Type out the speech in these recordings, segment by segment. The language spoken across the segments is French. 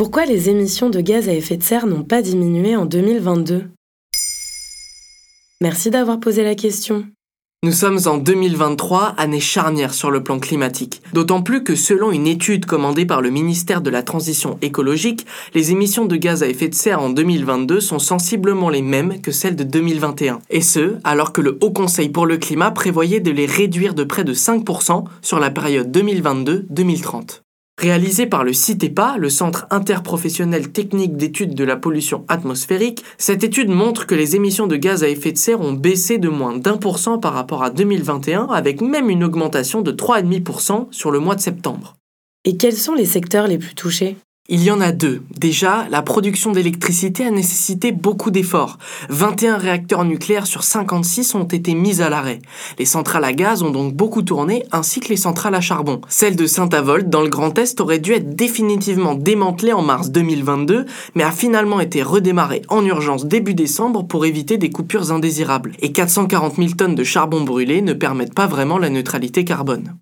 Pourquoi les émissions de gaz à effet de serre n'ont pas diminué en 2022 Merci d'avoir posé la question. Nous sommes en 2023, année charnière sur le plan climatique. D'autant plus que selon une étude commandée par le ministère de la Transition écologique, les émissions de gaz à effet de serre en 2022 sont sensiblement les mêmes que celles de 2021. Et ce, alors que le Haut Conseil pour le climat prévoyait de les réduire de près de 5% sur la période 2022-2030. Réalisé par le CITEPA, le Centre interprofessionnel technique d'études de la pollution atmosphérique, cette étude montre que les émissions de gaz à effet de serre ont baissé de moins d'un pour cent par rapport à 2021, avec même une augmentation de 3,5% sur le mois de septembre. Et quels sont les secteurs les plus touchés? Il y en a deux. Déjà, la production d'électricité a nécessité beaucoup d'efforts. 21 réacteurs nucléaires sur 56 ont été mis à l'arrêt. Les centrales à gaz ont donc beaucoup tourné, ainsi que les centrales à charbon. Celle de Saint-Avold, dans le Grand Est, aurait dû être définitivement démantelée en mars 2022, mais a finalement été redémarrée en urgence début décembre pour éviter des coupures indésirables. Et 440 000 tonnes de charbon brûlé ne permettent pas vraiment la neutralité carbone.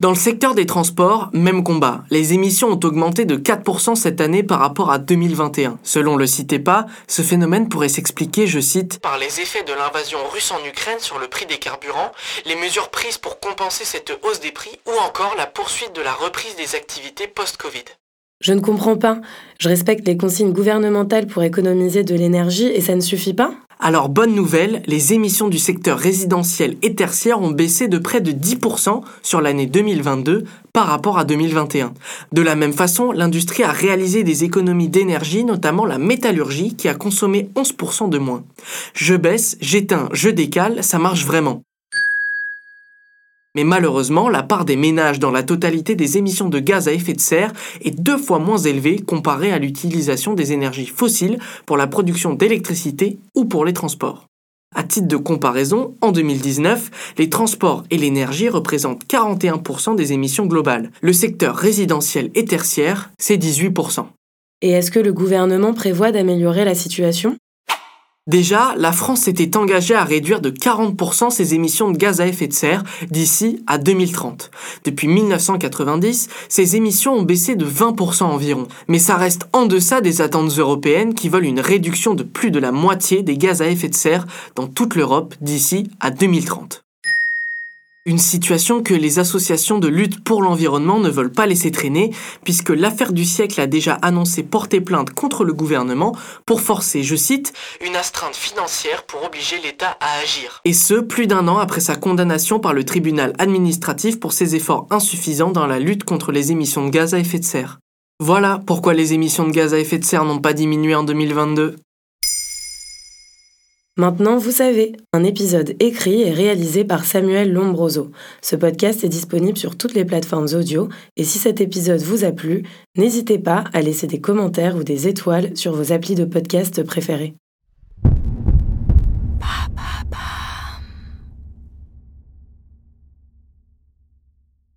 Dans le secteur des transports, même combat. Les émissions ont augmenté de 4% cette année par rapport à 2021. Selon le CITEPA, ce phénomène pourrait s'expliquer, je cite, par les effets de l'invasion russe en Ukraine sur le prix des carburants, les mesures prises pour compenser cette hausse des prix ou encore la poursuite de la reprise des activités post-Covid. Je ne comprends pas. Je respecte les consignes gouvernementales pour économiser de l'énergie et ça ne suffit pas? Alors bonne nouvelle, les émissions du secteur résidentiel et tertiaire ont baissé de près de 10% sur l'année 2022 par rapport à 2021. De la même façon, l'industrie a réalisé des économies d'énergie, notamment la métallurgie qui a consommé 11% de moins. Je baisse, j'éteins, je décale, ça marche vraiment. Mais malheureusement, la part des ménages dans la totalité des émissions de gaz à effet de serre est deux fois moins élevée comparée à l'utilisation des énergies fossiles pour la production d'électricité ou pour les transports. À titre de comparaison, en 2019, les transports et l'énergie représentent 41% des émissions globales. Le secteur résidentiel et tertiaire, c'est 18%. Et est-ce que le gouvernement prévoit d'améliorer la situation? Déjà, la France s'était engagée à réduire de 40% ses émissions de gaz à effet de serre d'ici à 2030. Depuis 1990, ces émissions ont baissé de 20% environ, mais ça reste en deçà des attentes européennes qui veulent une réduction de plus de la moitié des gaz à effet de serre dans toute l'Europe d'ici à 2030. Une situation que les associations de lutte pour l'environnement ne veulent pas laisser traîner, puisque l'affaire du siècle a déjà annoncé porter plainte contre le gouvernement pour forcer, je cite, une astreinte financière pour obliger l'État à agir. Et ce, plus d'un an après sa condamnation par le tribunal administratif pour ses efforts insuffisants dans la lutte contre les émissions de gaz à effet de serre. Voilà pourquoi les émissions de gaz à effet de serre n'ont pas diminué en 2022. Maintenant, vous savez, un épisode écrit et réalisé par Samuel Lombroso. Ce podcast est disponible sur toutes les plateformes audio et si cet épisode vous a plu, n'hésitez pas à laisser des commentaires ou des étoiles sur vos applis de podcast préférés.